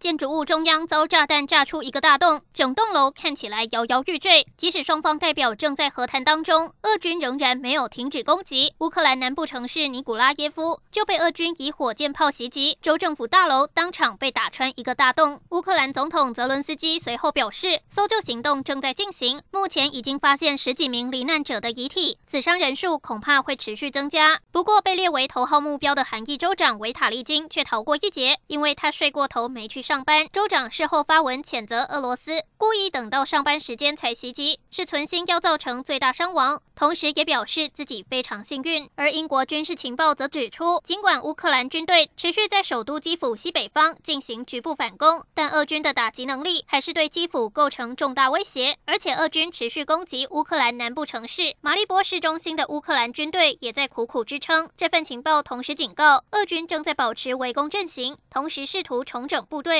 建筑物中央遭炸弹炸出一个大洞，整栋楼看起来摇摇欲坠。即使双方代表正在和谈当中，俄军仍然没有停止攻击。乌克兰南部城市尼古拉耶夫就被俄军以火箭炮袭击，州政府大楼当场被打穿一个大洞。乌克兰总统泽伦斯基随后表示，搜救行动正在进行，目前已经发现十几名罹难者的遗体，死伤人数恐怕会持续增加。不过，被列为头号目标的韩裔州长维塔利金却逃过一劫，因为他睡过 头没去上班，州长事后发文谴责俄罗斯故意等到上班时间才袭击，是存心要造成最大伤亡。同时也表示自己非常幸运。而英国军事情报则指出，尽管乌克兰军队持续在首都基辅西北方进行局部反攻，但俄军的打击能力还是对基辅构成重大威胁。而且俄军持续攻击乌克兰南部城市马利波市中心的乌克兰军队也在苦苦支撑。这份情报同时警告，俄军正在保持围攻阵型，同时试图重整部队。